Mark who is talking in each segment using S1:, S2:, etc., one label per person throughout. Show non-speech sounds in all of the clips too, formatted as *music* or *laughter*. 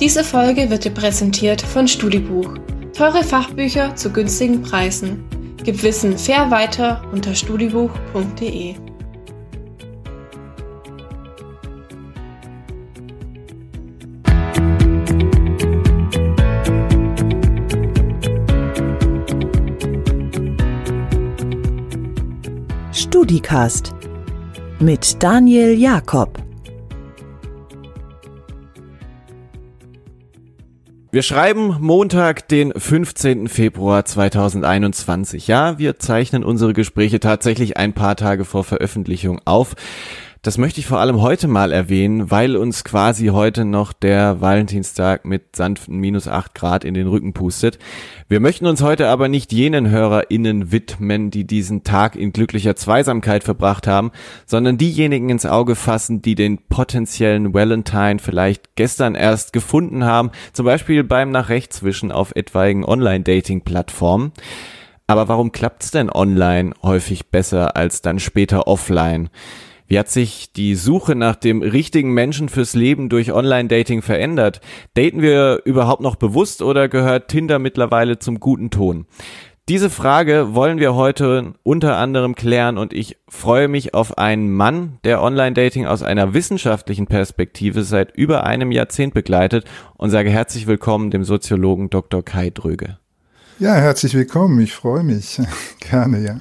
S1: Diese Folge wird dir präsentiert von Studibuch. Teure Fachbücher zu günstigen Preisen. Gib Wissen fair weiter unter studibuch.de.
S2: StudiCast mit Daniel Jakob.
S3: Wir schreiben Montag, den 15. Februar 2021. Ja, wir zeichnen unsere Gespräche tatsächlich ein paar Tage vor Veröffentlichung auf. Das möchte ich vor allem heute mal erwähnen, weil uns quasi heute noch der Valentinstag mit sanften minus acht Grad in den Rücken pustet. Wir möchten uns heute aber nicht jenen HörerInnen widmen, die diesen Tag in glücklicher Zweisamkeit verbracht haben, sondern diejenigen ins Auge fassen, die den potenziellen Valentine vielleicht gestern erst gefunden haben, zum Beispiel beim nach rechts wischen auf etwaigen Online-Dating-Plattformen. Aber warum klappt's denn online häufig besser als dann später offline? Wie hat sich die Suche nach dem richtigen Menschen fürs Leben durch Online-Dating verändert? Daten wir überhaupt noch bewusst oder gehört Tinder mittlerweile zum guten Ton? Diese Frage wollen wir heute unter anderem klären und ich freue mich auf einen Mann, der Online-Dating aus einer wissenschaftlichen Perspektive seit über einem Jahrzehnt begleitet und sage herzlich willkommen dem Soziologen Dr. Kai Dröge.
S4: Ja, herzlich willkommen. Ich freue mich. *laughs* Gerne, ja.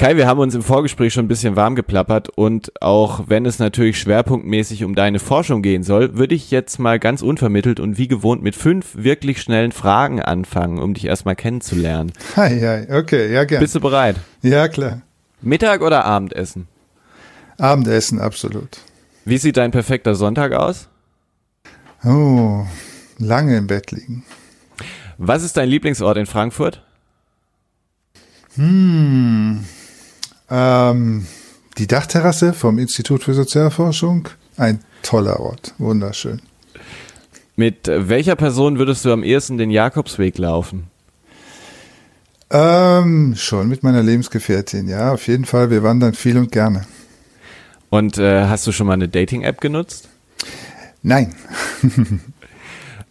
S3: Kai, wir haben uns im Vorgespräch schon ein bisschen warm geplappert und auch wenn es natürlich schwerpunktmäßig um deine Forschung gehen soll, würde ich jetzt mal ganz unvermittelt und wie gewohnt mit fünf wirklich schnellen Fragen anfangen, um dich erstmal kennenzulernen. *laughs*
S4: Hi, hi, okay, ja, gerne.
S3: Bist du bereit?
S4: Ja, klar.
S3: Mittag oder Abendessen?
S4: Abendessen, absolut.
S3: Wie sieht dein perfekter Sonntag aus?
S4: Oh, lange im Bett liegen.
S3: Was ist dein Lieblingsort in Frankfurt?
S4: Hm, ähm, die Dachterrasse vom Institut für Sozialforschung. Ein toller Ort. Wunderschön.
S3: Mit welcher Person würdest du am ehesten den Jakobsweg laufen?
S4: Ähm, schon mit meiner Lebensgefährtin, ja, auf jeden Fall. Wir wandern viel und gerne.
S3: Und äh, hast du schon mal eine Dating-App genutzt?
S4: Nein. *laughs*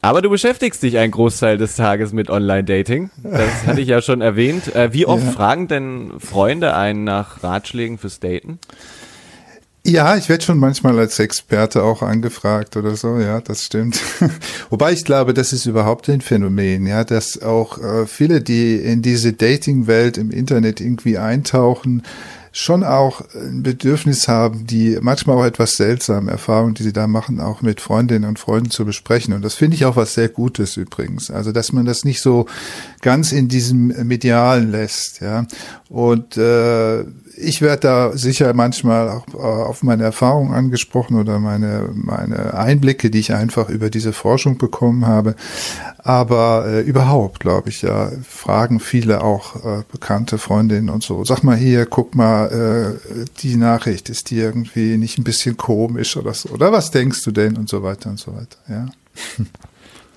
S3: Aber du beschäftigst dich einen Großteil des Tages mit Online-Dating. Das *laughs* hatte ich ja schon erwähnt. Äh, wie oft ja. fragen denn Freunde einen nach Ratschlägen fürs Daten?
S4: Ja, ich werde schon manchmal als Experte auch angefragt oder so, ja, das stimmt. *laughs* Wobei ich glaube, das ist überhaupt ein Phänomen, ja, dass auch äh, viele, die in diese Dating-Welt im Internet irgendwie eintauchen, schon auch ein Bedürfnis haben, die manchmal auch etwas seltsame Erfahrungen, die sie da machen, auch mit Freundinnen und Freunden zu besprechen. Und das finde ich auch was sehr Gutes übrigens. Also, dass man das nicht so ganz in diesem Medialen lässt, ja. Und äh, ich werde da sicher manchmal auch äh, auf meine Erfahrungen angesprochen oder meine, meine Einblicke, die ich einfach über diese Forschung bekommen habe. Aber äh, überhaupt, glaube ich, ja, fragen viele auch äh, bekannte Freundinnen und so. Sag mal hier, guck mal, äh, die Nachricht, ist die irgendwie nicht ein bisschen komisch oder so? Oder was denkst du denn und so weiter und so weiter, ja. *laughs*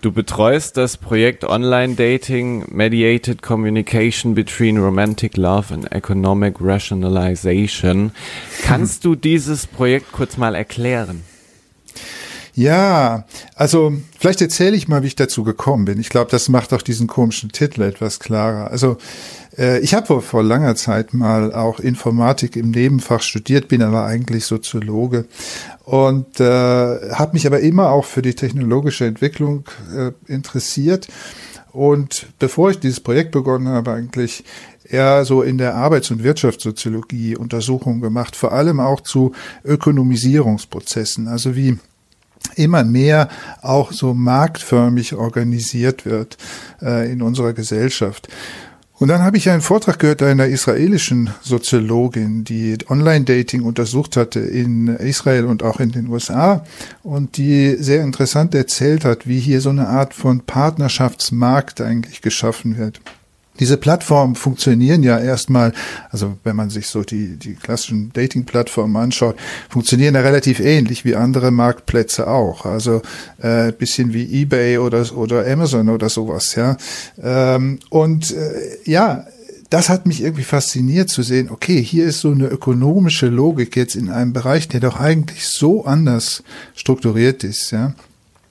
S3: Du betreust das Projekt Online Dating Mediated Communication Between Romantic Love and Economic Rationalization. Kannst du dieses Projekt kurz mal erklären?
S4: Ja, also vielleicht erzähle ich mal, wie ich dazu gekommen bin. Ich glaube, das macht auch diesen komischen Titel etwas klarer. Also ich habe vor, vor langer Zeit mal auch Informatik im Nebenfach studiert, bin aber eigentlich Soziologe und äh, habe mich aber immer auch für die technologische Entwicklung äh, interessiert. Und bevor ich dieses Projekt begonnen habe, eigentlich eher so in der Arbeits- und Wirtschaftssoziologie Untersuchungen gemacht, vor allem auch zu Ökonomisierungsprozessen, also wie immer mehr auch so marktförmig organisiert wird äh, in unserer Gesellschaft. Und dann habe ich einen Vortrag gehört einer israelischen Soziologin, die Online-Dating untersucht hatte in Israel und auch in den USA und die sehr interessant erzählt hat, wie hier so eine Art von Partnerschaftsmarkt eigentlich geschaffen wird. Diese Plattformen funktionieren ja erstmal, also wenn man sich so die, die klassischen Dating-Plattformen anschaut, funktionieren ja relativ ähnlich wie andere Marktplätze auch. Also äh, bisschen wie eBay oder, oder Amazon oder sowas, ja. Ähm, und äh, ja, das hat mich irgendwie fasziniert zu sehen, okay, hier ist so eine ökonomische Logik jetzt in einem Bereich, der doch eigentlich so anders strukturiert ist, ja.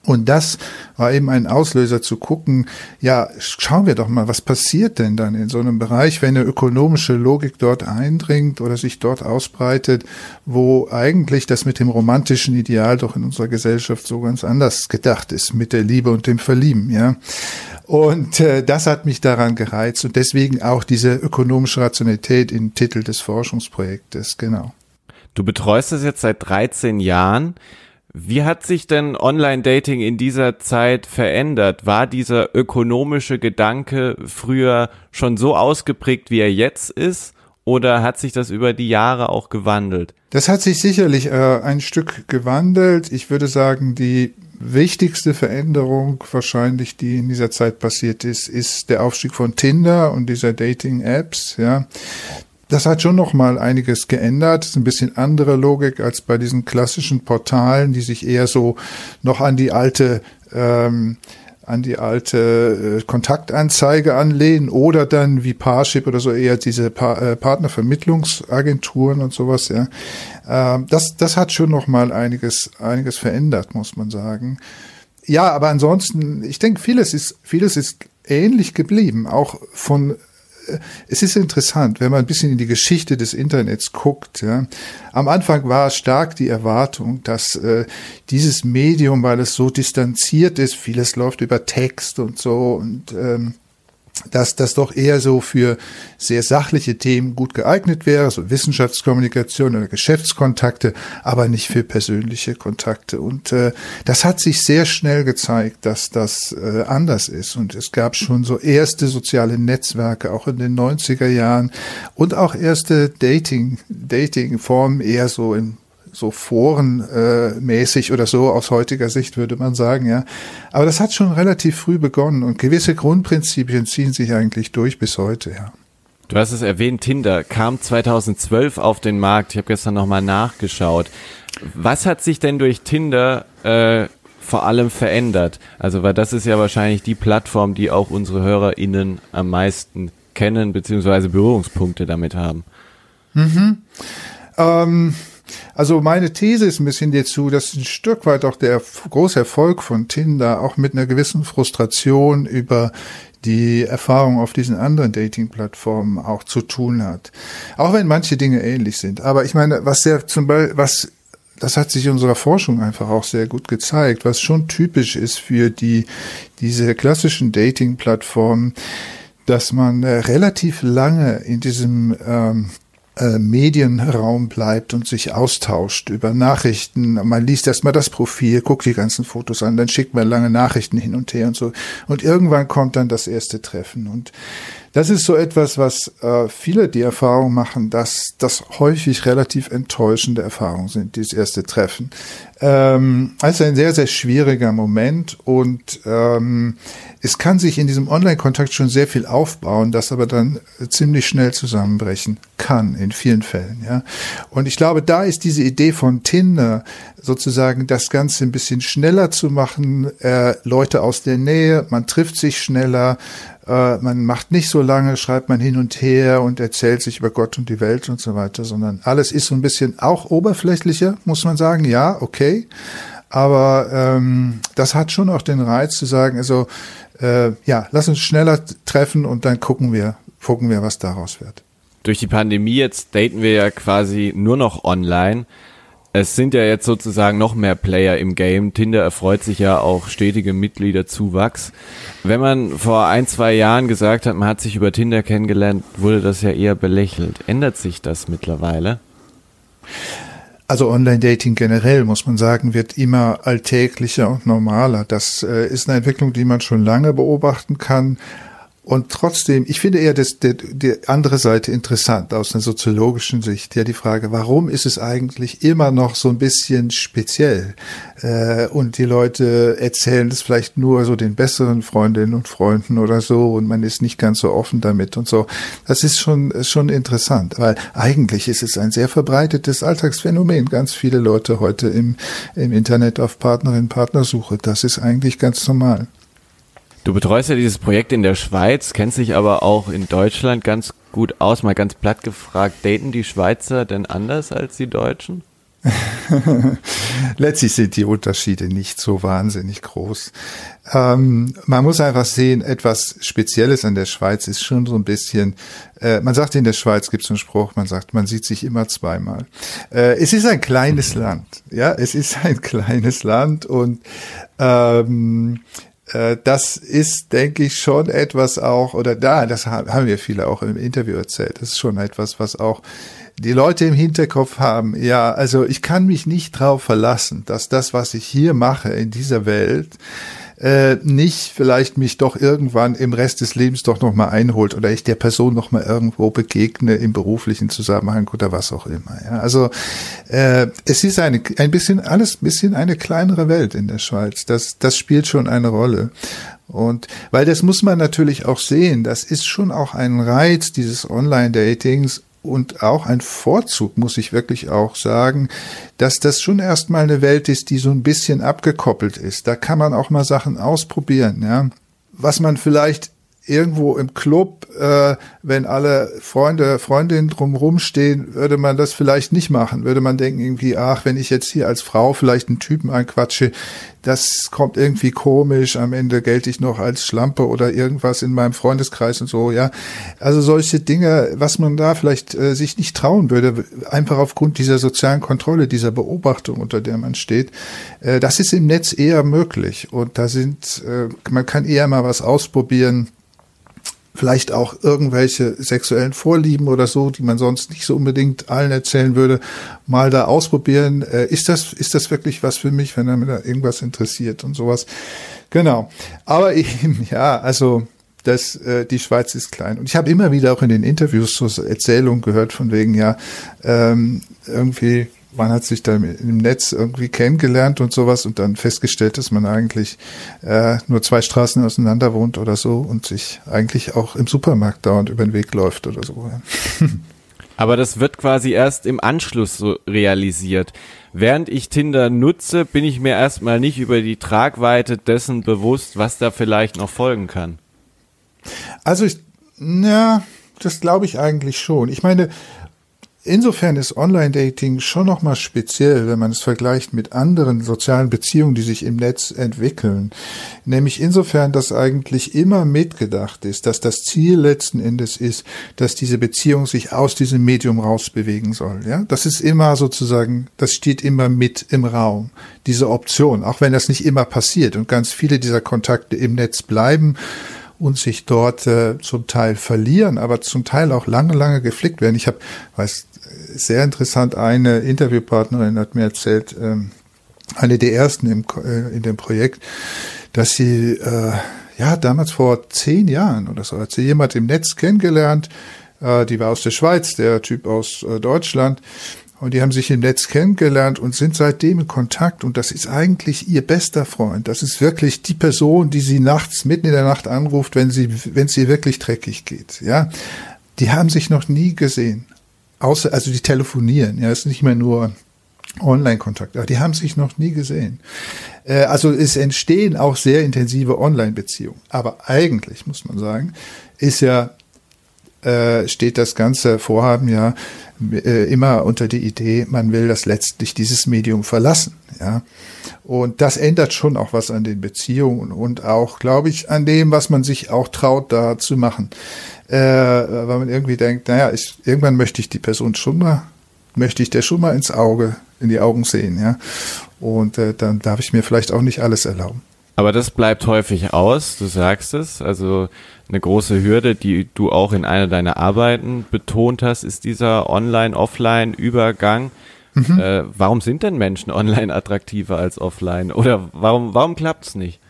S4: Und das war eben ein Auslöser zu gucken, ja, schauen wir doch mal, was passiert denn dann in so einem Bereich, wenn eine ökonomische Logik dort eindringt oder sich dort ausbreitet, wo eigentlich das mit dem romantischen Ideal doch in unserer Gesellschaft so ganz anders gedacht ist, mit der Liebe und dem Verlieben, ja. Und äh, das hat mich daran gereizt und deswegen auch diese ökonomische Rationalität im Titel des Forschungsprojektes, genau.
S3: Du betreust es jetzt seit 13 Jahren. Wie hat sich denn Online-Dating in dieser Zeit verändert? War dieser ökonomische Gedanke früher schon so ausgeprägt, wie er jetzt ist? Oder hat sich das über die Jahre auch gewandelt?
S4: Das hat sich sicherlich äh, ein Stück gewandelt. Ich würde sagen, die wichtigste Veränderung wahrscheinlich, die in dieser Zeit passiert ist, ist der Aufstieg von Tinder und dieser Dating-Apps. Ja, das hat schon noch mal einiges geändert. Das ist ein bisschen andere Logik als bei diesen klassischen Portalen, die sich eher so noch an die alte ähm, an die alte äh, Kontaktanzeige anlehnen oder dann wie Parship oder so eher diese pa äh, Partnervermittlungsagenturen und sowas. Ja, ähm, das das hat schon noch mal einiges einiges verändert, muss man sagen. Ja, aber ansonsten, ich denke, vieles ist vieles ist ähnlich geblieben, auch von es ist interessant, wenn man ein bisschen in die Geschichte des Internets guckt. Ja. Am Anfang war stark die Erwartung, dass äh, dieses Medium, weil es so distanziert ist, vieles läuft über Text und so und ähm, dass das doch eher so für sehr sachliche Themen gut geeignet wäre, so Wissenschaftskommunikation oder Geschäftskontakte, aber nicht für persönliche Kontakte. Und äh, das hat sich sehr schnell gezeigt, dass das äh, anders ist. Und es gab schon so erste soziale Netzwerke, auch in den 90er Jahren und auch erste Dating, Dating-Formen eher so im so forenmäßig äh, oder so aus heutiger Sicht würde man sagen, ja. Aber das hat schon relativ früh begonnen und gewisse Grundprinzipien ziehen sich eigentlich durch bis heute, ja.
S3: Du hast es erwähnt, Tinder kam 2012 auf den Markt. Ich habe gestern nochmal nachgeschaut. Was hat sich denn durch Tinder äh, vor allem verändert? Also, weil das ist ja wahrscheinlich die Plattform, die auch unsere HörerInnen am meisten kennen, beziehungsweise Berührungspunkte damit haben.
S4: Mhm. Ähm, also meine These ist ein bisschen dazu, dass ein Stück weit auch der große Erfolg von Tinder auch mit einer gewissen Frustration über die Erfahrung auf diesen anderen Dating-Plattformen auch zu tun hat. Auch wenn manche Dinge ähnlich sind. Aber ich meine, was sehr zum Beispiel, was das hat sich unserer Forschung einfach auch sehr gut gezeigt, was schon typisch ist für die, diese klassischen Dating-Plattformen, dass man äh, relativ lange in diesem ähm, äh, Medienraum bleibt und sich austauscht über Nachrichten. Man liest erstmal das Profil, guckt die ganzen Fotos an, dann schickt man lange Nachrichten hin und her und so. Und irgendwann kommt dann das erste Treffen. Und das ist so etwas, was äh, viele die Erfahrung machen, dass das häufig relativ enttäuschende Erfahrungen sind, dieses erste Treffen. Ähm, also ein sehr, sehr schwieriger Moment und ähm, es kann sich in diesem Online-Kontakt schon sehr viel aufbauen, das aber dann ziemlich schnell zusammenbrechen kann in vielen Fällen. Ja. Und ich glaube, da ist diese Idee von Tinder sozusagen das Ganze ein bisschen schneller zu machen, äh, Leute aus der Nähe, man trifft sich schneller, äh, man macht nicht so lange, schreibt man hin und her und erzählt sich über Gott und die Welt und so weiter, sondern alles ist so ein bisschen auch oberflächlicher, muss man sagen. Ja, okay. Aber ähm, das hat schon auch den Reiz zu sagen, also äh, ja, lass uns schneller treffen und dann gucken wir, gucken wir, was daraus wird.
S3: Durch die Pandemie jetzt daten wir ja quasi nur noch online es sind ja jetzt sozusagen noch mehr Player im Game. Tinder erfreut sich ja auch stetige Mitgliederzuwachs. Wenn man vor ein, zwei Jahren gesagt hat, man hat sich über Tinder kennengelernt, wurde das ja eher belächelt. Ändert sich das mittlerweile?
S4: Also Online-Dating generell, muss man sagen, wird immer alltäglicher und normaler. Das äh, ist eine Entwicklung, die man schon lange beobachten kann. Und trotzdem, ich finde eher das, die, die andere Seite interessant aus einer soziologischen Sicht. Ja, die Frage, warum ist es eigentlich immer noch so ein bisschen speziell? Äh, und die Leute erzählen es vielleicht nur so den besseren Freundinnen und Freunden oder so und man ist nicht ganz so offen damit und so. Das ist schon, schon interessant, weil eigentlich ist es ein sehr verbreitetes Alltagsphänomen. Ganz viele Leute heute im, im Internet auf Partnerin-Partnersuche. Das ist eigentlich ganz normal.
S3: Du betreust ja dieses Projekt in der Schweiz, kennst dich aber auch in Deutschland ganz gut aus. Mal ganz platt gefragt, daten die Schweizer denn anders als die Deutschen? *laughs*
S4: Letztlich sind die Unterschiede nicht so wahnsinnig groß. Ähm, man muss einfach sehen, etwas Spezielles an der Schweiz ist schon so ein bisschen, äh, man sagt in der Schweiz gibt es einen Spruch, man sagt, man sieht sich immer zweimal. Äh, es ist ein kleines Land, ja, es ist ein *laughs* kleines Land und ähm, äh, das ist, denke ich, schon etwas auch, oder da, das haben wir viele auch im Interview erzählt, das ist schon etwas, was auch die Leute im Hinterkopf haben, ja, also ich kann mich nicht drauf verlassen, dass das, was ich hier mache in dieser Welt, äh, nicht vielleicht mich doch irgendwann im Rest des Lebens doch nochmal einholt oder ich der Person nochmal irgendwo begegne im beruflichen Zusammenhang oder was auch immer. Ja. Also äh, es ist eine, ein bisschen alles ein bisschen eine kleinere Welt in der Schweiz. Das, das spielt schon eine Rolle. Und weil das muss man natürlich auch sehen, das ist schon auch ein Reiz dieses Online-Datings und auch ein Vorzug, muss ich wirklich auch sagen, dass das schon erstmal eine Welt ist, die so ein bisschen abgekoppelt ist. Da kann man auch mal Sachen ausprobieren, ja. Was man vielleicht irgendwo im Club, äh, wenn alle Freunde, Freundinnen drumherum stehen, würde man das vielleicht nicht machen. Würde man denken irgendwie, ach, wenn ich jetzt hier als Frau vielleicht einen Typen anquatsche, das kommt irgendwie komisch, am Ende gelte ich noch als Schlampe oder irgendwas in meinem Freundeskreis und so, ja. Also solche Dinge, was man da vielleicht äh, sich nicht trauen würde, einfach aufgrund dieser sozialen Kontrolle, dieser Beobachtung, unter der man steht, äh, das ist im Netz eher möglich. Und da sind, äh, man kann eher mal was ausprobieren, vielleicht auch irgendwelche sexuellen Vorlieben oder so, die man sonst nicht so unbedingt allen erzählen würde, mal da ausprobieren. Äh, ist das, ist das wirklich was für mich, wenn er mir da irgendwas interessiert und sowas? Genau. Aber *laughs* eben, ja, also, das, äh, die Schweiz ist klein. Und ich habe immer wieder auch in den Interviews so Erzählungen gehört von wegen, ja, ähm, irgendwie man hat sich da im Netz irgendwie kennengelernt und sowas und dann festgestellt, dass man eigentlich äh, nur zwei Straßen auseinander wohnt oder so und sich eigentlich auch im Supermarkt dauernd über den Weg läuft oder so. *laughs*
S3: Aber das wird quasi erst im Anschluss so realisiert. Während ich Tinder nutze, bin ich mir erstmal nicht über die Tragweite dessen bewusst, was da vielleicht noch folgen kann.
S4: Also ich, na, das glaube ich eigentlich schon. Ich meine, Insofern ist Online-Dating schon nochmal speziell, wenn man es vergleicht mit anderen sozialen Beziehungen, die sich im Netz entwickeln. Nämlich insofern, dass eigentlich immer mitgedacht ist, dass das Ziel letzten Endes ist, dass diese Beziehung sich aus diesem Medium rausbewegen soll. Ja, das ist immer sozusagen, das steht immer mit im Raum. Diese Option, auch wenn das nicht immer passiert und ganz viele dieser Kontakte im Netz bleiben und sich dort äh, zum Teil verlieren, aber zum Teil auch lange, lange geflickt werden. Ich habe, weiß, sehr interessant, eine Interviewpartnerin hat mir erzählt, ähm, eine der ersten im, äh, in dem Projekt, dass sie, äh, ja, damals vor zehn Jahren oder so, hat sie jemand im Netz kennengelernt, äh, die war aus der Schweiz, der Typ aus äh, Deutschland, und die haben sich im Netz kennengelernt und sind seitdem in Kontakt. Und das ist eigentlich ihr bester Freund. Das ist wirklich die Person, die sie nachts, mitten in der Nacht anruft, wenn sie, wenn es ihr wirklich dreckig geht. Ja, die haben sich noch nie gesehen außer, also die telefonieren, ja, ist nicht mehr nur Online-Kontakt, aber die haben sich noch nie gesehen. Äh, also es entstehen auch sehr intensive Online-Beziehungen. Aber eigentlich, muss man sagen, ist ja, äh, steht das ganze Vorhaben ja äh, immer unter die Idee, man will das letztlich dieses Medium verlassen, ja. Und das ändert schon auch was an den Beziehungen und auch, glaube ich, an dem, was man sich auch traut, da zu machen äh, weil man irgendwie denkt, naja, ich, irgendwann möchte ich die Person schon mal, möchte ich der schon mal ins Auge, in die Augen sehen, ja. Und äh, dann darf ich mir vielleicht auch nicht alles erlauben.
S3: Aber das bleibt häufig aus, du sagst es. Also eine große Hürde, die du auch in einer deiner Arbeiten betont hast, ist dieser Online-Offline-Übergang. Mhm. Äh, warum sind denn Menschen online attraktiver als offline? Oder warum, warum klappt es nicht?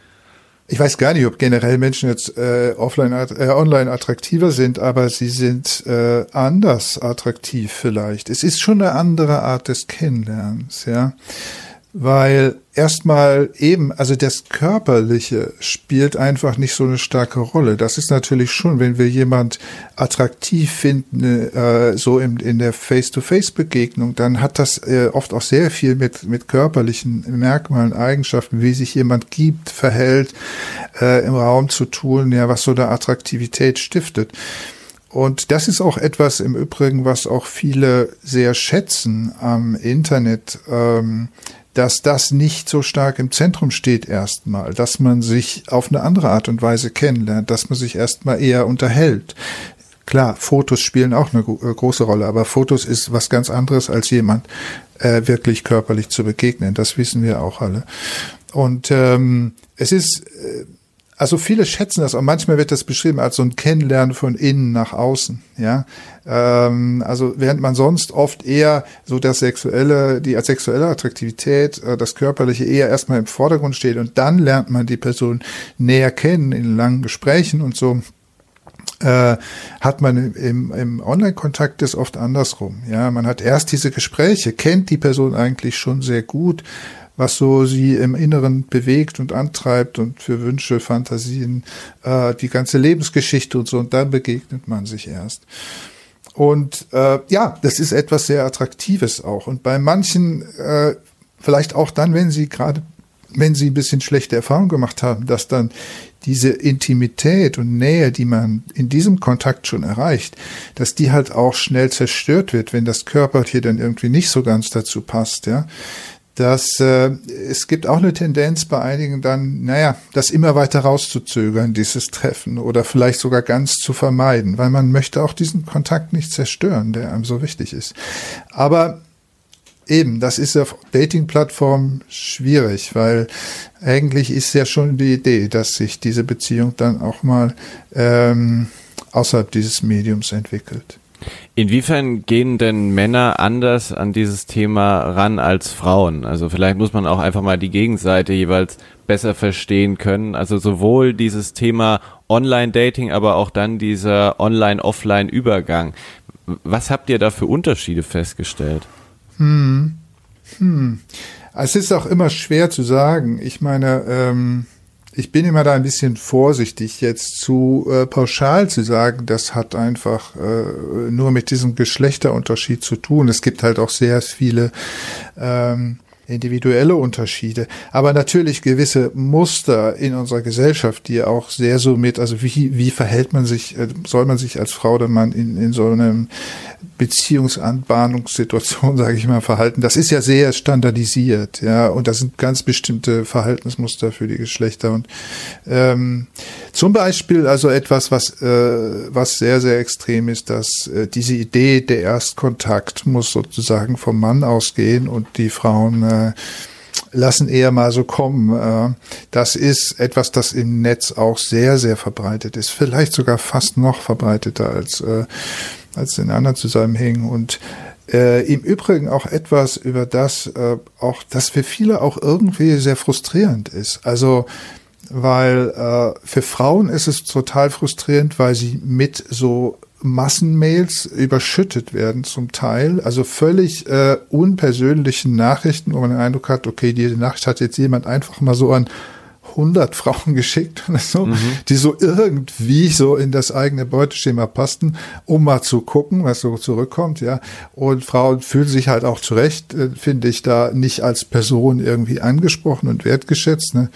S4: ich weiß gar nicht, ob generell Menschen jetzt äh, offline, äh, online attraktiver sind, aber sie sind äh, anders attraktiv vielleicht. Es ist schon eine andere Art des Kennenlernens, ja weil erstmal eben, also das Körperliche spielt einfach nicht so eine starke Rolle. Das ist natürlich schon, wenn wir jemand attraktiv finden, äh, so in, in der Face-to-Face-Begegnung, dann hat das äh, oft auch sehr viel mit, mit körperlichen Merkmalen, Eigenschaften, wie sich jemand gibt, verhält, äh, im Raum zu tun, ja, was so eine Attraktivität stiftet. Und das ist auch etwas im Übrigen, was auch viele sehr schätzen am Internet, ähm, dass das nicht so stark im Zentrum steht erstmal, dass man sich auf eine andere Art und Weise kennenlernt, dass man sich erstmal eher unterhält. Klar, Fotos spielen auch eine äh, große Rolle, aber Fotos ist was ganz anderes, als jemand äh, wirklich körperlich zu begegnen. Das wissen wir auch alle. Und ähm, es ist äh, also viele schätzen das und manchmal wird das beschrieben als so ein Kennenlernen von innen nach außen. Ja, ähm, also während man sonst oft eher so das sexuelle, die sexuelle Attraktivität, äh, das körperliche eher erstmal im Vordergrund steht und dann lernt man die Person näher kennen in langen Gesprächen und so äh, hat man im, im Online-Kontakt das oft andersrum. Ja, man hat erst diese Gespräche, kennt die Person eigentlich schon sehr gut, was so sie im Inneren bewegt und antreibt und für Wünsche, Fantasien, äh, die ganze Lebensgeschichte und so. Und dann begegnet man sich erst. Und äh, ja, das ist etwas sehr Attraktives auch. Und bei manchen, äh, vielleicht auch dann, wenn sie gerade, wenn sie ein bisschen schlechte Erfahrungen gemacht haben, dass dann diese Intimität und Nähe, die man in diesem Kontakt schon erreicht, dass die halt auch schnell zerstört wird, wenn das Körper hier dann irgendwie nicht so ganz dazu passt, ja dass äh, es gibt auch eine Tendenz bei einigen dann, naja, das immer weiter rauszuzögern, dieses Treffen oder vielleicht sogar ganz zu vermeiden, weil man möchte auch diesen Kontakt nicht zerstören, der einem so wichtig ist. Aber eben, das ist auf Dating-Plattformen schwierig, weil eigentlich ist ja schon die Idee, dass sich diese Beziehung dann auch mal ähm, außerhalb dieses Mediums entwickelt.
S3: Inwiefern gehen denn Männer anders an dieses Thema ran als Frauen? Also vielleicht muss man auch einfach mal die Gegenseite jeweils besser verstehen können. Also sowohl dieses Thema Online-Dating, aber auch dann dieser Online-Offline-Übergang. Was habt ihr da für Unterschiede festgestellt?
S4: Hm. Hm. Es ist auch immer schwer zu sagen. Ich meine, ähm, ich bin immer da ein bisschen vorsichtig, jetzt zu äh, pauschal zu sagen, das hat einfach äh, nur mit diesem Geschlechterunterschied zu tun. Es gibt halt auch sehr viele ähm, individuelle Unterschiede, aber natürlich gewisse Muster in unserer Gesellschaft, die auch sehr so mit, also wie, wie verhält man sich, äh, soll man sich als Frau oder Mann in, in so einem Beziehungsanbahnungssituation, *laughs* sage ich mal, verhalten. Das ist ja sehr standardisiert, ja, und das sind ganz bestimmte Verhaltensmuster für die Geschlechter. Und ähm, zum Beispiel also etwas, was äh, was sehr sehr extrem ist, dass äh, diese Idee der Erstkontakt muss sozusagen vom Mann ausgehen und die Frauen äh, lassen eher mal so kommen. Äh, das ist etwas, das im Netz auch sehr, sehr verbreitet ist. Vielleicht sogar fast noch verbreiteter als, äh, als in anderen Zusammenhängen. Und äh, im Übrigen auch etwas, über das äh, auch, das für viele auch irgendwie sehr frustrierend ist. Also, weil äh, für Frauen ist es total frustrierend, weil sie mit so Massenmails überschüttet werden zum Teil, also völlig äh, unpersönlichen Nachrichten, wo man den Eindruck hat, okay, diese Nachricht hat jetzt jemand einfach mal so an 100 Frauen *laughs* geschickt oder so, mhm. die so irgendwie so in das eigene Beuteschema passten, um mal zu gucken, was so zurückkommt, ja. Und Frauen fühlen sich halt auch zurecht, äh, finde ich, da nicht als Person irgendwie angesprochen und wertgeschätzt. Ne?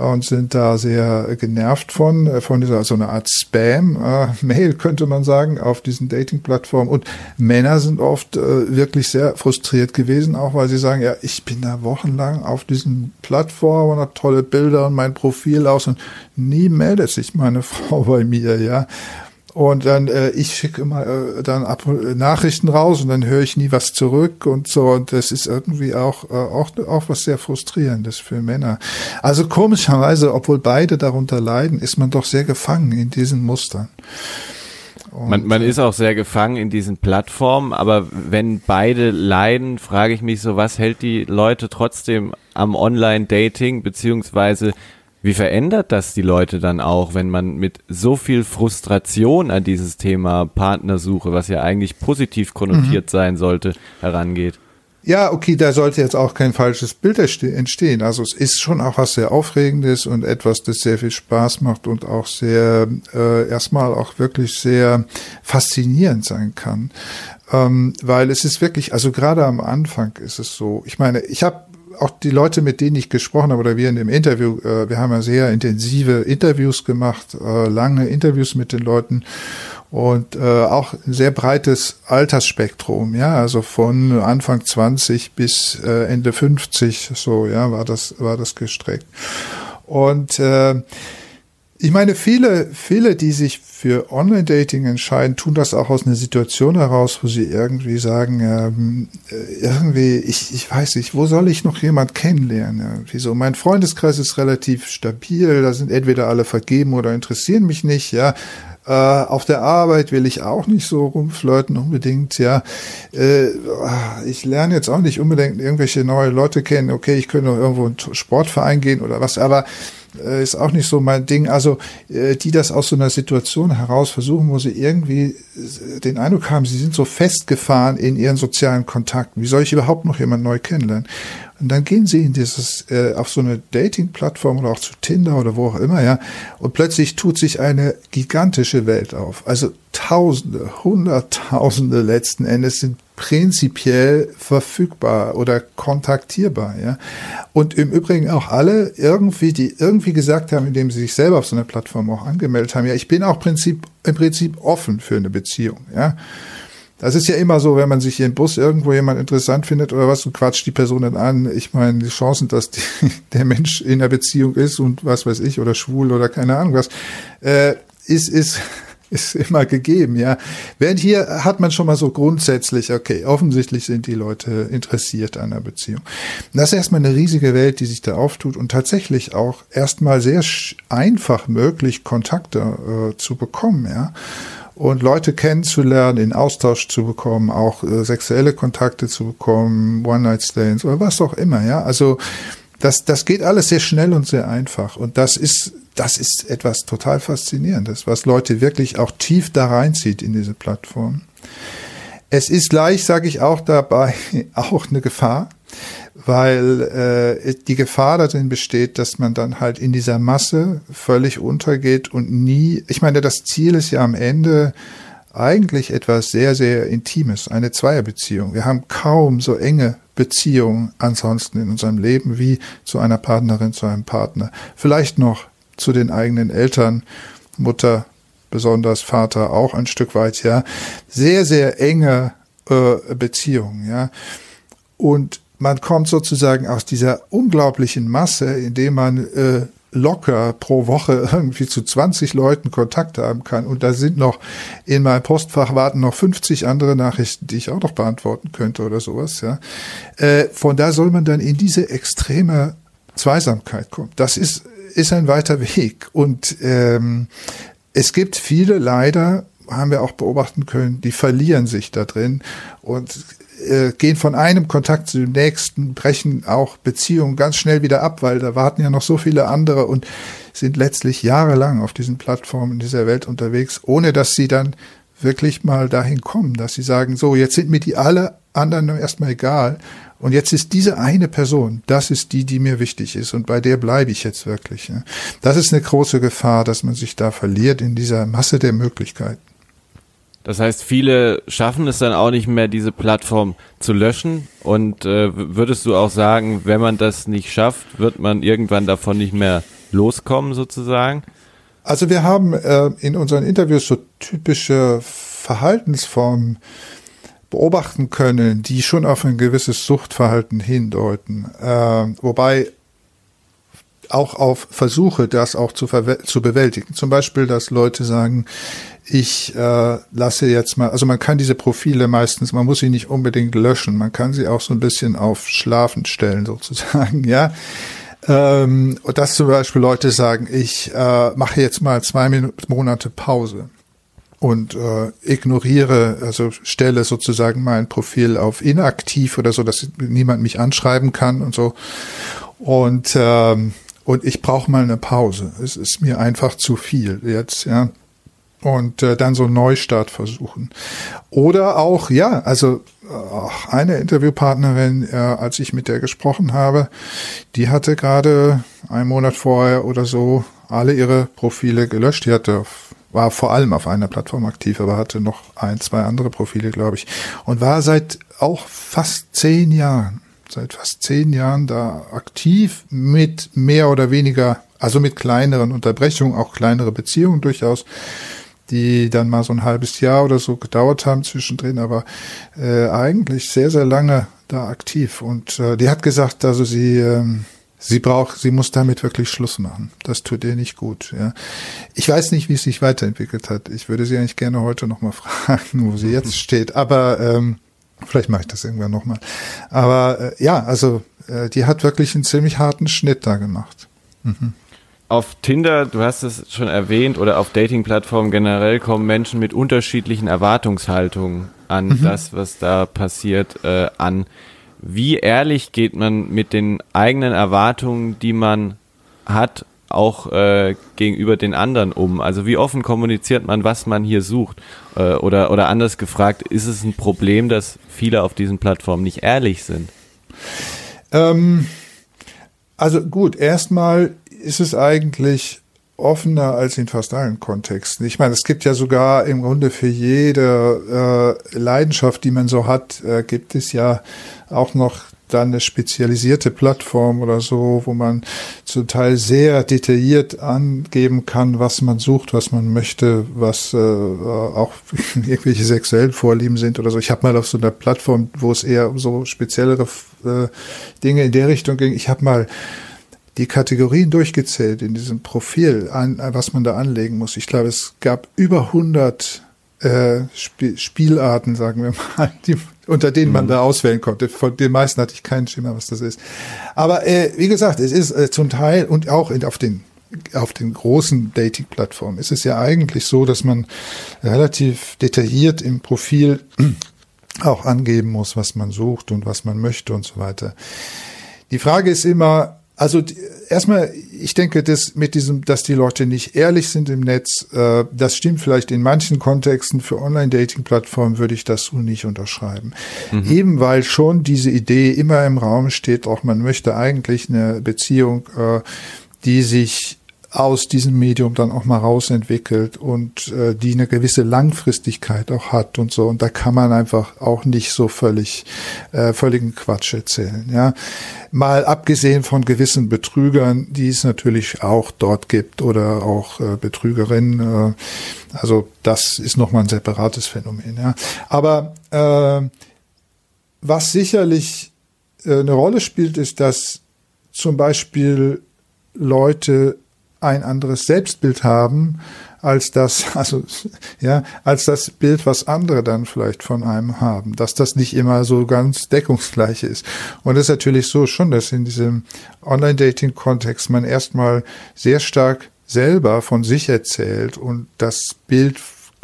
S4: Und sind da sehr genervt von, äh, von dieser so eine Art Spam-Mail, äh, könnte man sagen, auf diesen Dating-Plattformen. Und Männer sind oft äh, wirklich sehr frustriert gewesen, auch weil sie sagen, ja, ich bin da wochenlang auf diesen Plattformen und habe tolle Bilder und mein Profil aus und nie meldet sich meine *laughs* Frau bei mir, ja. Und dann, äh, ich schicke immer äh, dann ab äh, Nachrichten raus und dann höre ich nie was zurück und so. Und das ist irgendwie auch, äh, auch, auch was sehr Frustrierendes für Männer. Also komischerweise, obwohl beide darunter leiden, ist man doch sehr gefangen in diesen Mustern.
S3: man, man ist auch sehr gefangen in diesen Plattformen, aber wenn beide leiden, frage ich mich so, was hält die Leute trotzdem am Online-Dating, beziehungsweise wie verändert das die Leute dann auch, wenn man mit so viel Frustration an dieses Thema Partnersuche, was ja eigentlich positiv konnotiert mhm. sein sollte, herangeht?
S4: Ja, okay, da sollte jetzt auch kein falsches Bild entstehen. Also es ist schon auch was sehr Aufregendes und etwas, das sehr viel Spaß macht und auch sehr, äh, erstmal auch wirklich sehr faszinierend sein kann. Ähm, weil es ist wirklich, also gerade am Anfang ist es so, ich meine, ich habe auch die Leute, mit denen ich gesprochen habe oder wir in dem Interview, äh, wir haben ja sehr intensive Interviews gemacht, äh, lange Interviews mit den Leuten. und äh, auch ein sehr breites Altersspektrum, ja, also von Anfang 20 bis äh, Ende 50, so, ja, war das, war das gestreckt. Und äh, ich meine, viele, viele, die sich für Online-Dating entscheiden, tun das auch aus einer Situation heraus, wo sie irgendwie sagen, ähm, äh, irgendwie, ich, ich weiß nicht, wo soll ich noch jemand kennenlernen? Irgendwie so, mein Freundeskreis ist relativ stabil, da sind entweder alle vergeben oder interessieren mich nicht, ja. Äh, auf der Arbeit will ich auch nicht so rumflirten unbedingt, ja. Äh, ich lerne jetzt auch nicht unbedingt irgendwelche neue Leute kennen. Okay, ich könnte noch irgendwo in einen Sportverein gehen oder was, aber äh, ist auch nicht so mein Ding. Also äh, die das aus so einer Situation heraus versuchen, wo sie irgendwie äh, den Eindruck haben, sie sind so festgefahren in ihren sozialen Kontakten. Wie soll ich überhaupt noch jemand neu kennenlernen? Und dann gehen sie in dieses äh, auf so eine Dating-Plattform oder auch zu Tinder oder wo auch immer, ja. Und plötzlich tut sich eine gigantische Welt auf. Also Tausende, Hunderttausende letzten Endes sind prinzipiell verfügbar oder kontaktierbar, ja. Und im Übrigen auch alle irgendwie, die irgendwie gesagt haben, indem sie sich selber auf so einer Plattform auch angemeldet haben, ja, ich bin auch Prinzip, im Prinzip offen für eine Beziehung, ja. Das ist ja immer so, wenn man sich hier im Bus irgendwo jemand interessant findet oder was, und quatscht die Person dann an. Ich meine, die Chancen, dass die, *laughs* der Mensch in der Beziehung ist und was weiß ich, oder schwul oder keine Ahnung was, äh, ist, ist, ist *laughs* immer gegeben, ja. Während hier hat man schon mal so grundsätzlich, okay, offensichtlich sind die Leute interessiert an der Beziehung. Das ist erstmal eine riesige Welt, die sich da auftut und tatsächlich auch erstmal sehr einfach möglich, Kontakte äh, zu bekommen, ja und Leute kennenzulernen, in Austausch zu bekommen, auch äh, sexuelle Kontakte zu bekommen, One-Night-Stands oder was auch immer, ja. Also das, das geht alles sehr schnell und sehr einfach. Und das ist, das ist etwas total Faszinierendes, was Leute wirklich auch tief da reinzieht in diese Plattform. Es ist leicht, sage ich auch dabei, *laughs* auch eine Gefahr, weil äh, die Gefahr darin besteht, dass man dann halt in dieser Masse völlig untergeht und nie, ich meine, das Ziel ist ja am Ende eigentlich etwas sehr, sehr Intimes, eine Zweierbeziehung. Wir haben kaum so enge Beziehungen ansonsten in unserem Leben wie zu einer Partnerin, zu einem Partner. Vielleicht noch zu den eigenen Eltern, Mutter, besonders Vater auch ein Stück weit, ja. Sehr, sehr enge äh, Beziehungen, ja. Und man kommt sozusagen aus dieser unglaublichen Masse, indem man äh, locker pro Woche *laughs* irgendwie zu 20 Leuten Kontakt haben kann. Und da sind noch in meinem Postfach warten noch 50 andere Nachrichten, die ich auch noch beantworten könnte oder sowas. Ja, äh, von da soll man dann in diese extreme Zweisamkeit kommen. Das ist ist ein weiter Weg und ähm, es gibt viele leider haben wir auch beobachten können, die verlieren sich da drin und äh, gehen von einem Kontakt zu dem nächsten, brechen auch Beziehungen ganz schnell wieder ab, weil da warten ja noch so viele andere und sind letztlich jahrelang auf diesen Plattformen in dieser Welt unterwegs, ohne dass sie dann wirklich mal dahin kommen, dass sie sagen, so, jetzt sind mir die alle anderen erstmal egal. Und jetzt ist diese eine Person, das ist die, die mir wichtig ist. Und bei der bleibe ich jetzt wirklich. Das ist eine große Gefahr, dass man sich da verliert in dieser Masse der Möglichkeiten.
S3: Das heißt, viele schaffen es dann auch nicht mehr, diese Plattform zu löschen. Und äh, würdest du auch sagen, wenn man das nicht schafft, wird man irgendwann davon nicht mehr loskommen, sozusagen?
S4: Also wir haben äh, in unseren Interviews so typische Verhaltensformen beobachten können, die schon auf ein gewisses Suchtverhalten hindeuten. Äh, wobei auch auf Versuche, das auch zu, zu bewältigen. Zum Beispiel, dass Leute sagen, ich äh, lasse jetzt mal, also man kann diese Profile meistens, man muss sie nicht unbedingt löschen, man kann sie auch so ein bisschen auf Schlafen stellen sozusagen, *laughs* ja. Ähm, und dass zum Beispiel Leute sagen, ich äh, mache jetzt mal zwei Monate Pause und äh, ignoriere, also stelle sozusagen mein Profil auf inaktiv oder so, dass niemand mich anschreiben kann und so. Und ähm, und ich brauche mal eine Pause. Es ist mir einfach zu viel jetzt, ja. Und äh, dann so einen Neustart versuchen. Oder auch, ja, also auch eine Interviewpartnerin, äh, als ich mit der gesprochen habe, die hatte gerade einen Monat vorher oder so alle ihre Profile gelöscht. Die hatte war vor allem auf einer Plattform aktiv, aber hatte noch ein, zwei andere Profile, glaube ich. Und war seit auch fast zehn Jahren seit fast zehn Jahren da aktiv mit mehr oder weniger, also mit kleineren Unterbrechungen, auch kleinere Beziehungen durchaus, die dann mal so ein halbes Jahr oder so gedauert haben zwischendrin, aber äh, eigentlich sehr, sehr lange da aktiv. Und äh, die hat gesagt, also sie, ähm, sie braucht, sie muss damit wirklich Schluss machen. Das tut ihr nicht gut. Ja. Ich weiß nicht, wie es sich weiterentwickelt hat. Ich würde sie eigentlich gerne heute nochmal *laughs* fragen, wo sie jetzt *laughs* steht. Aber ähm, vielleicht mache ich das irgendwann nochmal. Aber äh, ja, also äh, die hat wirklich einen ziemlich harten Schnitt da gemacht. Mhm
S3: auf Tinder, du hast es schon erwähnt, oder auf Dating-Plattformen generell kommen Menschen mit unterschiedlichen Erwartungshaltungen an mhm. das, was da passiert, äh, an. Wie ehrlich geht man mit den eigenen Erwartungen, die man hat, auch äh, gegenüber den anderen um? Also wie offen kommuniziert man, was man hier sucht? Äh, oder, oder anders gefragt, ist es ein Problem, dass viele auf diesen Plattformen nicht ehrlich sind?
S4: Ähm, also gut, erstmal ist es eigentlich offener als in fast allen Kontexten. Ich meine, es gibt ja sogar im Grunde für jede äh, Leidenschaft, die man so hat, äh, gibt es ja auch noch dann eine spezialisierte Plattform oder so, wo man zum Teil sehr detailliert angeben kann, was man sucht, was man möchte, was äh, auch *laughs* irgendwelche sexuellen Vorlieben sind oder so. Ich habe mal auf so einer Plattform, wo es eher um so speziellere äh, Dinge in der Richtung ging, ich habe mal die Kategorien durchgezählt in diesem Profil, an, was man da anlegen muss. Ich glaube, es gab über 100 äh, Sp Spielarten, sagen wir mal, die, unter denen man mhm. da auswählen konnte. Von den meisten hatte ich keinen Schimmer, was das ist. Aber äh, wie gesagt, es ist äh, zum Teil und auch in, auf den auf den großen Dating-Plattformen ist es ja eigentlich so, dass man relativ detailliert im Profil *clears throat* auch angeben muss, was man sucht und was man möchte und so weiter. Die Frage ist immer, also erstmal, ich denke, dass mit diesem, dass die Leute nicht ehrlich sind im Netz, äh, das stimmt vielleicht in manchen Kontexten. Für Online-Dating-Plattformen würde ich das so nicht unterschreiben. Mhm. Eben weil schon diese Idee immer im Raum steht, auch man möchte eigentlich eine Beziehung, äh, die sich aus diesem Medium dann auch mal rausentwickelt und äh, die eine gewisse Langfristigkeit auch hat und so. Und da kann man einfach auch nicht so völlig äh, völligen Quatsch erzählen. Ja, mal abgesehen von gewissen Betrügern, die es natürlich auch dort gibt oder auch äh, Betrügerinnen. Äh, also das ist noch mal ein separates Phänomen. Ja, aber äh, was sicherlich äh, eine Rolle spielt, ist, dass zum Beispiel Leute ein anderes Selbstbild haben als das, *laughs* also ja, als das Bild, was andere dann vielleicht von einem haben, dass das nicht immer so ganz deckungsgleich ist. Und es ist natürlich so schon, dass in diesem Online-Dating-Kontext man erstmal sehr stark selber von sich erzählt und das Bild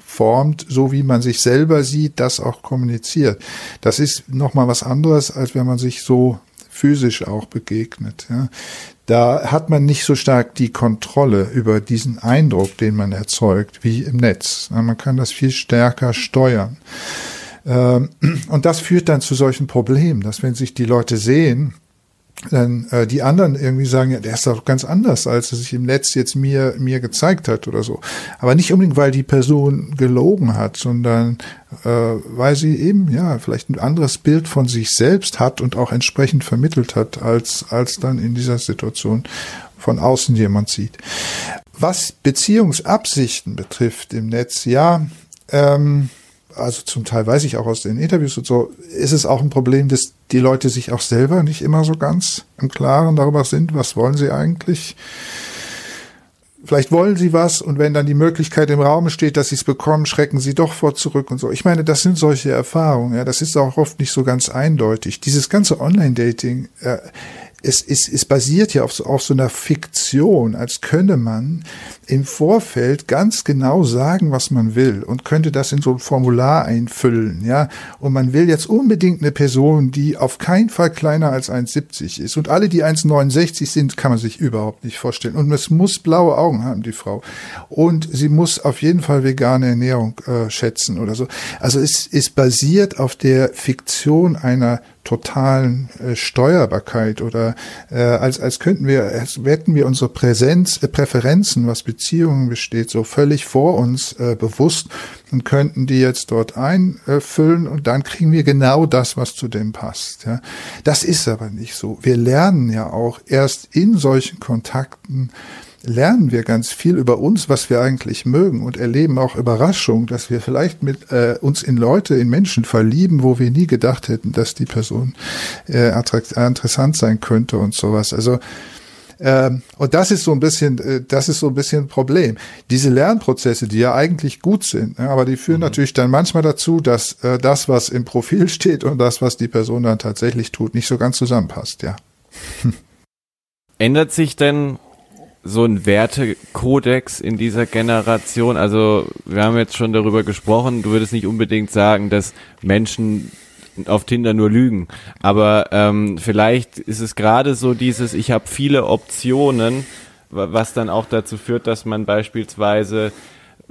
S4: formt, so wie man sich selber sieht, das auch kommuniziert. Das ist nochmal was anderes, als wenn man sich so physisch auch begegnet. Ja. Da hat man nicht so stark die Kontrolle über diesen Eindruck, den man erzeugt, wie im Netz. Man kann das viel stärker steuern. Ähm, *clears throat* und das führt dann zu solchen Problemen, dass wenn sich die Leute sehen, dann äh, die anderen irgendwie sagen, ja, der ist doch ganz anders, als er sich im Netz jetzt mir mir gezeigt hat oder so. Aber nicht unbedingt, weil die Person gelogen hat, sondern äh, weil sie eben ja vielleicht ein anderes Bild von sich selbst hat und auch entsprechend vermittelt hat, als als dann in dieser Situation von außen jemand sieht. Was Beziehungsabsichten betrifft im Netz, ja. Ähm, also zum Teil weiß ich auch aus den Interviews und so, ist es auch ein Problem, dass die Leute sich auch selber nicht immer so ganz im Klaren darüber sind, was wollen sie eigentlich. Vielleicht wollen sie was und wenn dann die Möglichkeit im Raum steht, dass sie es bekommen, schrecken sie doch vor zurück und so. Ich meine, das sind solche Erfahrungen. Ja, das ist auch oft nicht so ganz eindeutig. Dieses ganze Online-Dating, äh, es, es, es basiert ja auf so, auf so einer Fiktion, als könne man im Vorfeld ganz genau sagen, was man will und könnte das in so ein Formular einfüllen, ja. Und man will jetzt unbedingt eine Person, die auf keinen Fall kleiner als 1,70 ist. Und alle, die 1,69 sind, kann man sich überhaupt nicht vorstellen. Und es muss blaue Augen haben, die Frau. Und sie muss auf jeden Fall vegane Ernährung äh, schätzen oder so. Also es, es basiert auf der Fiktion einer totalen äh, Steuerbarkeit oder äh, als als könnten wir als hätten wir unsere Präsenz äh, Präferenzen was Beziehungen besteht so völlig vor uns äh, bewusst und könnten die jetzt dort einfüllen und dann kriegen wir genau das was zu dem passt ja. Das ist aber nicht so. Wir lernen ja auch erst in solchen Kontakten lernen wir ganz viel über uns, was wir eigentlich mögen und erleben auch Überraschung, dass wir vielleicht mit äh, uns in Leute, in Menschen verlieben, wo wir nie gedacht hätten, dass die Person äh, interessant sein könnte und sowas. Also ähm, und das ist so ein bisschen, äh, das ist so ein bisschen ein Problem. Diese Lernprozesse, die ja eigentlich gut sind, ne, aber die führen mhm. natürlich dann manchmal dazu, dass äh, das, was im Profil *laughs* steht und das, was die Person dann tatsächlich tut, nicht so ganz zusammenpasst, ja. *laughs*
S3: Ändert sich denn so ein Wertekodex in dieser Generation? Also wir haben jetzt schon darüber gesprochen, du würdest nicht unbedingt sagen, dass Menschen auf Tinder nur lügen. Aber ähm, vielleicht ist es gerade so dieses, ich habe viele Optionen, was dann auch dazu führt, dass man beispielsweise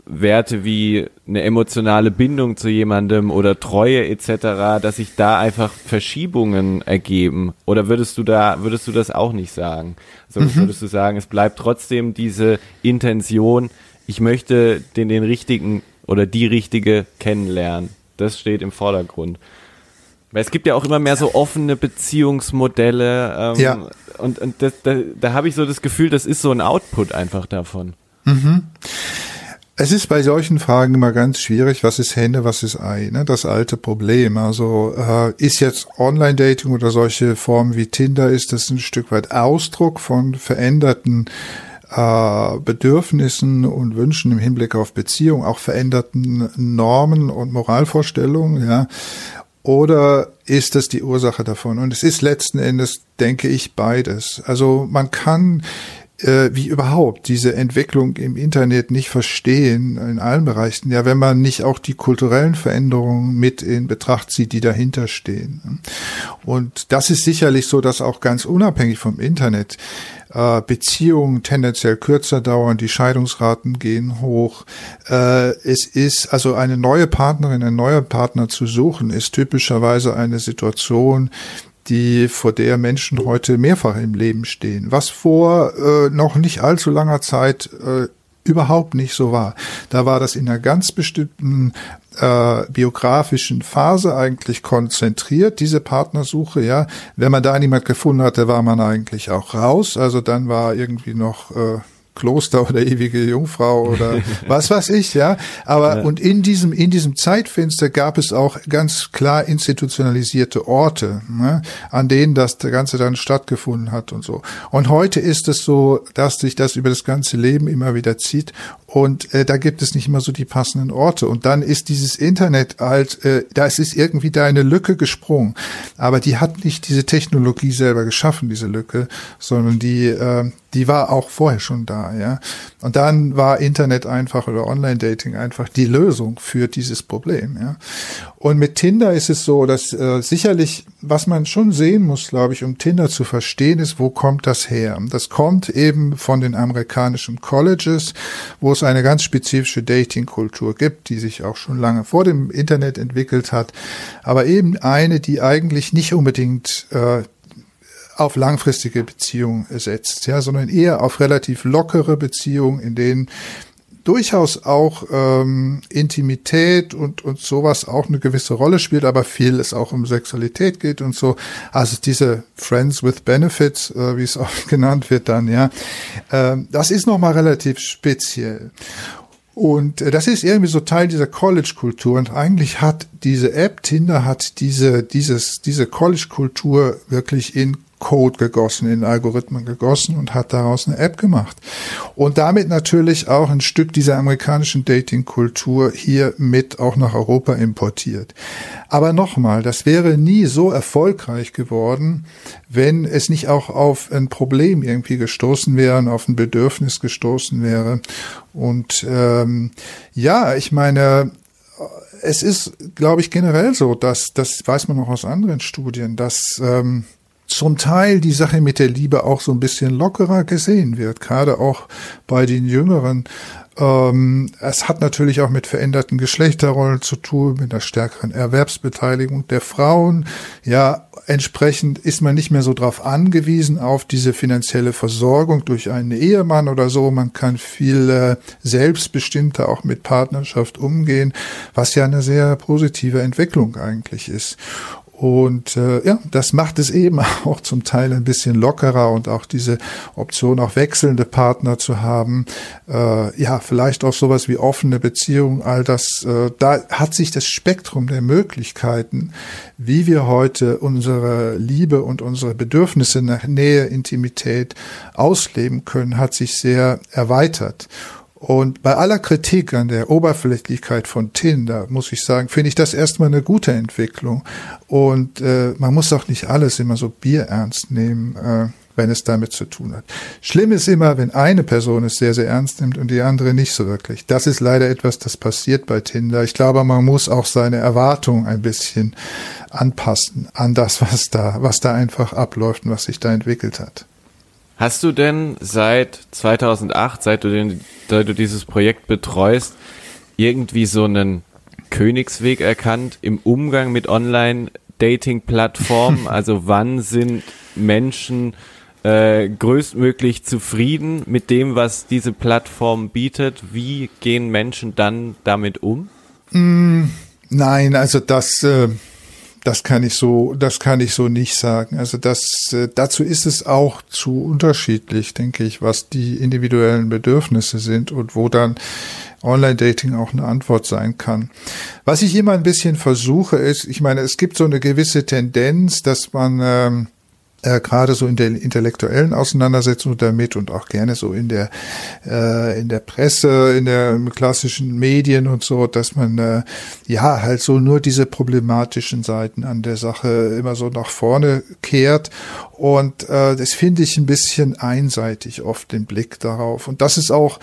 S3: Werte wie eine emotionale Bindung zu jemandem oder Treue etc., dass sich da einfach Verschiebungen ergeben? Oder würdest du da, würdest du das auch nicht sagen? Also mhm. würdest du sagen, es bleibt trotzdem diese Intention, ich möchte den, den richtigen oder die richtige kennenlernen. Das steht im Vordergrund. Weil es gibt ja auch immer mehr so offene Beziehungsmodelle. Ähm, ja. Und, und das, da, da habe ich so das Gefühl, das ist so ein Output einfach davon. Mhm.
S4: Es ist bei solchen Fragen immer ganz schwierig, was ist Hände, was ist Ei, ne? das alte Problem. Also äh, ist jetzt Online-Dating oder solche Formen wie Tinder, ist das ein Stück weit Ausdruck von veränderten äh, Bedürfnissen und Wünschen im Hinblick auf Beziehung, auch veränderten Normen und Moralvorstellungen, ja. Oder ist das die Ursache davon? Und es ist letzten Endes, denke ich, beides. Also man kann äh, wie überhaupt diese Entwicklung im Internet nicht verstehen in allen Bereichen, ja, wenn man nicht auch die kulturellen Veränderungen mit in Betracht zieht, die dahinter stehen. Und das ist sicherlich so, dass auch ganz unabhängig vom Internet äh, Beziehungen tendenziell kürzer dauern, die Scheidungsraten gehen hoch. Äh, es ist also eine neue Partnerin, ein neuer Partner zu suchen, ist typischerweise eine Situation, die vor der Menschen heute mehrfach im Leben stehen, was vor äh, noch nicht allzu langer Zeit äh, überhaupt nicht so war. Da war das in einer ganz bestimmten äh, biografischen Phase eigentlich konzentriert, diese Partnersuche, ja. Wenn man da niemand gefunden hatte, war man eigentlich auch raus. Also dann war irgendwie noch äh, Kloster oder ewige Jungfrau oder *laughs* was weiß ich, ja. Aber ja. und in diesem in diesem Zeitfenster gab es auch ganz klar institutionalisierte Orte, ne, an denen das Ganze dann stattgefunden hat und so. Und heute ist es so, dass sich das über das ganze Leben immer wieder zieht und äh, da gibt es nicht immer so die passenden Orte. Und dann ist dieses Internet halt, äh, da ist irgendwie da eine Lücke gesprungen. Aber die hat nicht diese Technologie selber geschaffen, diese Lücke, sondern die, äh, die war auch vorher schon da, ja. Und dann war Internet einfach oder Online-Dating einfach die Lösung für dieses Problem, ja. Und mit Tinder ist es so, dass äh, sicherlich, was man schon sehen muss, glaube ich, um Tinder zu verstehen, ist, wo kommt das her? Das kommt eben von den amerikanischen Colleges, wo es eine ganz spezifische Dating-Kultur gibt, die sich auch schon lange vor dem Internet entwickelt hat, aber eben eine, die eigentlich nicht unbedingt äh, auf langfristige Beziehungen setzt, ja, sondern eher auf relativ lockere Beziehungen, in denen durchaus auch ähm, Intimität und, und sowas auch eine gewisse Rolle spielt, aber viel es auch um Sexualität geht und so. Also diese Friends with Benefits, äh, wie es *laughs* auch genannt wird dann, ja, ähm, das ist nochmal relativ speziell. Und äh, das ist irgendwie so Teil dieser College-Kultur. Und eigentlich hat diese App Tinder hat diese, dieses, diese College-Kultur wirklich in Code gegossen, in Algorithmen gegossen und hat daraus eine App gemacht. Und damit natürlich auch ein Stück dieser amerikanischen Dating-Kultur hier mit auch nach Europa importiert. Aber nochmal, das wäre nie so erfolgreich geworden, wenn es nicht auch auf ein Problem irgendwie gestoßen wäre und auf ein Bedürfnis gestoßen wäre. Und ähm, ja, ich meine, es ist, glaube ich, generell so, dass, das weiß man auch aus anderen Studien, dass ähm, zum Teil die Sache mit der Liebe auch so ein bisschen lockerer gesehen wird, gerade auch bei den Jüngeren. Ähm, es hat natürlich auch mit veränderten Geschlechterrollen zu tun, mit einer stärkeren Erwerbsbeteiligung der Frauen. Ja, entsprechend ist man nicht mehr so darauf angewiesen auf diese finanzielle Versorgung durch einen Ehemann oder so. Man kann viel äh, selbstbestimmter auch mit Partnerschaft umgehen, was ja eine sehr positive Entwicklung eigentlich ist. Und äh, ja, das macht es eben *laughs* auch zum Teil ein bisschen lockerer und auch diese Option, auch wechselnde Partner zu haben. Äh, ja, vielleicht auch sowas wie offene Beziehungen, all das. Äh, da hat sich das Spektrum der Möglichkeiten, wie wir heute unsere Liebe und unsere Bedürfnisse nach Nähe, Intimität ausleben können, hat sich sehr erweitert. Und bei aller Kritik an der Oberflächlichkeit von Tinder, muss ich sagen, finde ich das erstmal eine gute Entwicklung. Und äh, man muss auch nicht alles immer so bierernst nehmen, äh, wenn es damit zu tun hat. Schlimm ist immer, wenn eine Person es sehr, sehr ernst nimmt und die andere nicht so wirklich. Das ist leider etwas, das passiert bei Tinder. Ich glaube, man muss auch seine Erwartungen ein bisschen anpassen an das, was da, was da einfach abläuft und was sich da entwickelt hat.
S3: Hast du denn seit 2008, seit du, den, seit du dieses Projekt betreust, irgendwie so einen Königsweg erkannt im Umgang mit Online-Dating-Plattformen? *laughs* Also wann sind Menschen äh, größtmöglich zufrieden mit dem, was diese Plattform bietet? Wie gehen Menschen dann damit um?
S4: Mm, nein, also das... Äh das kann ich so, das kann ich so nicht sagen. Also das, äh, dazu ist es auch zu unterschiedlich, denke ich, was die individuellen Bedürfnisse sind und wo dann Online-Dating auch eine Antwort sein kann. Was ich immer ein bisschen versuche, ist, ich meine, es gibt so eine gewisse Tendenz, dass man ähm, äh, gerade so in der intellektuellen Auseinandersetzung damit und auch gerne so in der äh, in der Presse, in der klassischen Medien und so, dass man äh, ja halt so nur diese problematischen Seiten an der Sache immer so nach vorne kehrt. Und äh, das finde ich ein bisschen einseitig oft den Blick darauf. Und das ist auch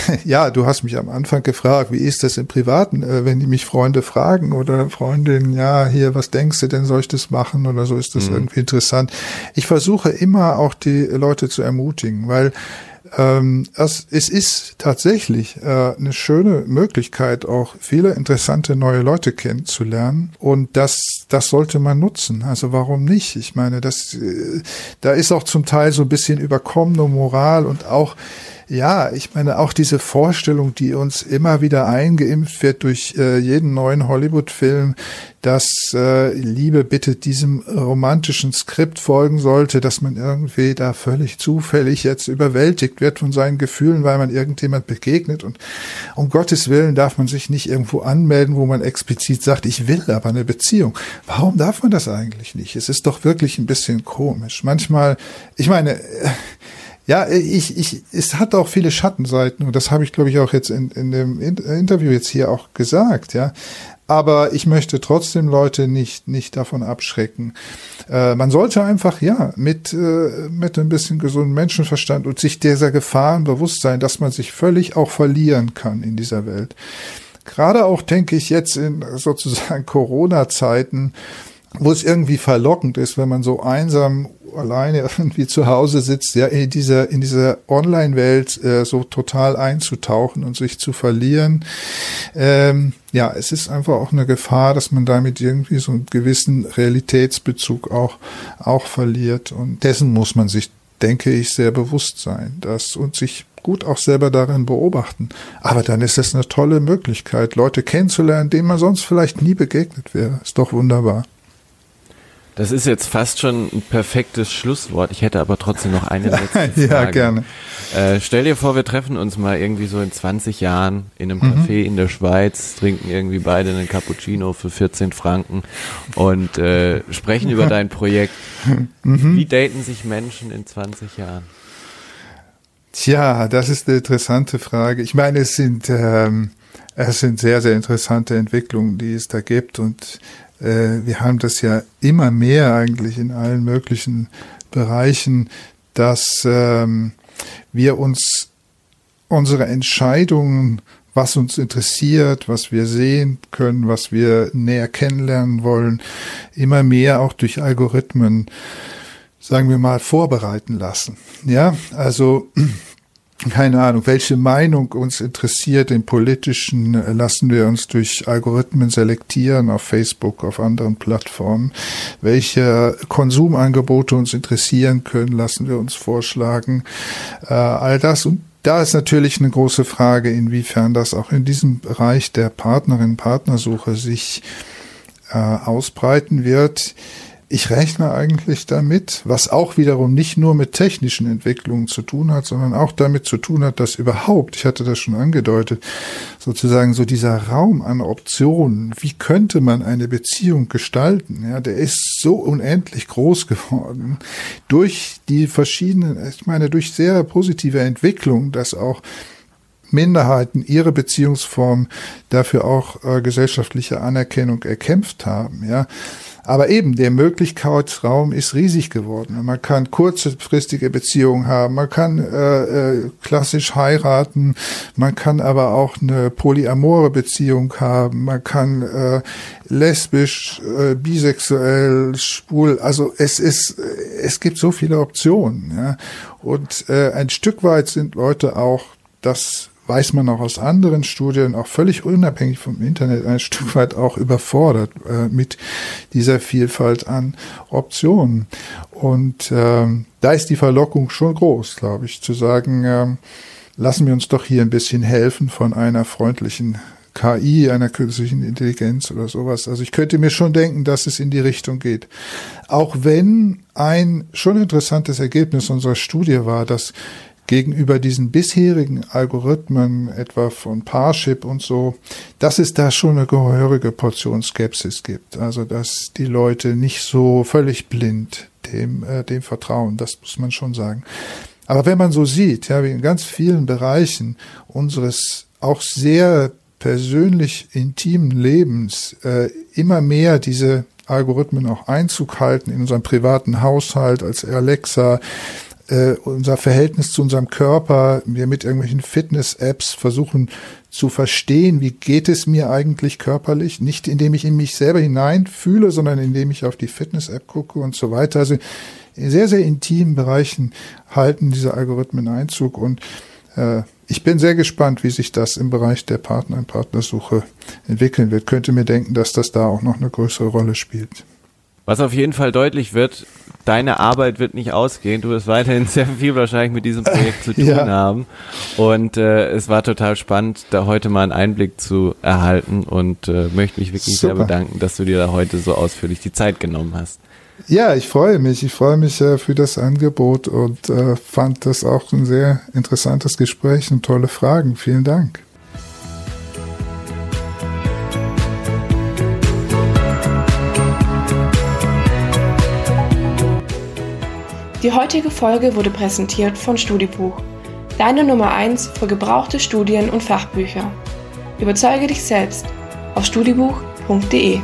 S4: *laughs* ja, du hast mich am Anfang gefragt, wie ist das im Privaten, äh, wenn die mich Freunde fragen oder Freundinnen, ja, hier, was denkst du denn, soll ich das machen oder so, ist das mhm. irgendwie interessant ich versuche immer auch die Leute zu ermutigen, weil ähm, es, es ist tatsächlich äh, eine schöne Möglichkeit, auch viele interessante neue Leute kennenzulernen. Und das, das sollte man nutzen. Also warum nicht? Ich meine, das, äh, da ist auch zum Teil so ein bisschen überkommene Moral und auch ja, ich meine auch diese Vorstellung, die uns immer wieder eingeimpft wird durch äh, jeden neuen Hollywood-Film, dass äh, Liebe bitte diesem romantischen Skript folgen sollte, dass man irgendwie da völlig zufällig jetzt überwältigt wird von seinen Gefühlen, weil man irgendjemand begegnet und um Gottes Willen darf man sich nicht irgendwo anmelden, wo man explizit sagt, ich will aber eine Beziehung. Warum darf man das eigentlich nicht? Es ist doch wirklich ein bisschen komisch. Manchmal, ich meine, ja, ich, ich, es hat auch viele Schattenseiten und das habe ich, glaube ich, auch jetzt in, in dem Interview jetzt hier auch gesagt, ja. Aber ich möchte trotzdem Leute nicht, nicht davon abschrecken. Äh, man sollte einfach, ja, mit, äh, mit ein bisschen gesunden Menschenverstand und sich dieser Gefahren bewusst sein, dass man sich völlig auch verlieren kann in dieser Welt. Gerade auch, denke ich, jetzt in sozusagen *laughs* Corona-Zeiten, wo es irgendwie verlockend ist, wenn man so einsam alleine *laughs* irgendwie zu Hause sitzt, ja, in dieser, in dieser Online-Welt äh, so total einzutauchen und sich zu verlieren. Ähm, ja, es ist einfach auch eine Gefahr, dass man damit irgendwie so einen gewissen Realitätsbezug auch, auch verliert. Und dessen muss man sich, denke ich, sehr bewusst sein, dass und sich gut auch selber darin beobachten. Aber dann ist es eine tolle Möglichkeit, Leute kennenzulernen, denen man sonst vielleicht nie begegnet wäre. Ist doch wunderbar.
S3: Das ist jetzt fast schon ein perfektes Schlusswort. Ich hätte aber trotzdem noch eine *laughs* letzte Frage.
S4: ja, gerne.
S3: Äh, stell dir vor, wir treffen uns mal irgendwie so in 20 Jahren in einem mhm. Café in der Schweiz, trinken irgendwie beide einen Cappuccino für 14 Franken und äh, sprechen über dein Projekt. *laughs* Mhm. Wie daten sich Menschen in 20 Jahren?
S4: Tja, das ist eine interessante Frage. Ich meine, es sind, ähm, es sind sehr, sehr interessante Entwicklungen, die es da gibt und äh, wir haben das ja immer mehr eigentlich in allen möglichen Bereichen, dass ähm, wir uns unsere Entscheidungen, was uns interessiert, was wir sehen können, was wir näher kennenlernen wollen, immer mehr auch durch Algorithmen, sagen wir mal, vorbereiten lassen. Ja, also keine Ahnung, welche Meinung uns interessiert im politischen, äh, lassen wir uns durch Algorithmen selektieren auf Facebook, auf anderen Plattformen. Welche Konsumangebote uns interessieren können, lassen wir uns vorschlagen. Äh, all das und da ist natürlich eine große Frage, inwiefern das auch in diesem Bereich der Partnerin-Partnersuche sich äh, ausbreiten wird. Ich rechne eigentlich damit, was auch wiederum nicht nur mit technischen Entwicklungen zu tun hat, sondern auch damit zu tun hat, dass überhaupt, ich hatte das schon angedeutet, sozusagen so dieser Raum an Optionen, wie könnte man eine Beziehung gestalten, ja, der ist so unendlich groß geworden durch die verschiedenen, ich meine, durch sehr positive Entwicklung, dass auch Minderheiten ihre Beziehungsform dafür auch äh, gesellschaftliche Anerkennung erkämpft haben, ja. Aber eben, der Möglichkeitsraum ist riesig geworden. Man kann kurzfristige Beziehungen haben, man kann äh, äh, klassisch heiraten, man kann aber auch eine polyamore Beziehung haben, man kann äh, lesbisch, äh, bisexuell, schwul. Also es ist, es gibt so viele Optionen. Ja? Und äh, ein Stück weit sind Leute auch das weiß man auch aus anderen Studien, auch völlig unabhängig vom Internet, ein Stück weit auch überfordert äh, mit dieser Vielfalt an Optionen. Und ähm, da ist die Verlockung schon groß, glaube ich, zu sagen, ähm, lassen wir uns doch hier ein bisschen helfen von einer freundlichen KI, einer künstlichen Intelligenz oder sowas. Also ich könnte mir schon denken, dass es in die Richtung geht. Auch wenn ein schon interessantes Ergebnis unserer Studie war, dass gegenüber diesen bisherigen Algorithmen, etwa von Parship und so, dass es da schon eine gehörige Portion Skepsis gibt. Also, dass die Leute nicht so völlig blind dem, äh, dem vertrauen, das muss man schon sagen. Aber wenn man so sieht, ja, wie in ganz vielen Bereichen unseres auch sehr persönlich intimen Lebens äh, immer mehr diese Algorithmen auch Einzug halten in unserem privaten Haushalt als Alexa, äh, unser Verhältnis zu unserem Körper, wir mit irgendwelchen Fitness-Apps versuchen zu verstehen, wie geht es mir eigentlich körperlich, nicht indem ich in mich selber hineinfühle, sondern indem ich auf die Fitness-App gucke und so weiter. Also in sehr, sehr intimen Bereichen halten diese Algorithmen Einzug und äh, ich bin sehr gespannt, wie sich das im Bereich der Partner- und Partnersuche entwickeln wird. Könnte mir denken, dass das da auch noch eine größere Rolle spielt.
S3: Was auf jeden Fall deutlich wird, deine Arbeit wird nicht ausgehen. Du wirst weiterhin *laughs* sehr viel wahrscheinlich mit diesem Projekt zu *laughs* tun ja. haben. Und äh, es war total spannend, da heute mal einen Einblick zu erhalten und äh, möchte mich wirklich Super. sehr bedanken, dass du dir da heute so ausführlich die Zeit genommen hast.
S4: Ja, ich freue mich. Ich freue mich äh, für das Angebot und äh, fand das auch ein sehr interessantes Gespräch und tolle Fragen. Vielen Dank.
S1: Die heutige Folge wurde präsentiert von Studibuch, deine Nummer 1 für gebrauchte Studien und Fachbücher. Überzeuge dich selbst auf studibuch.de.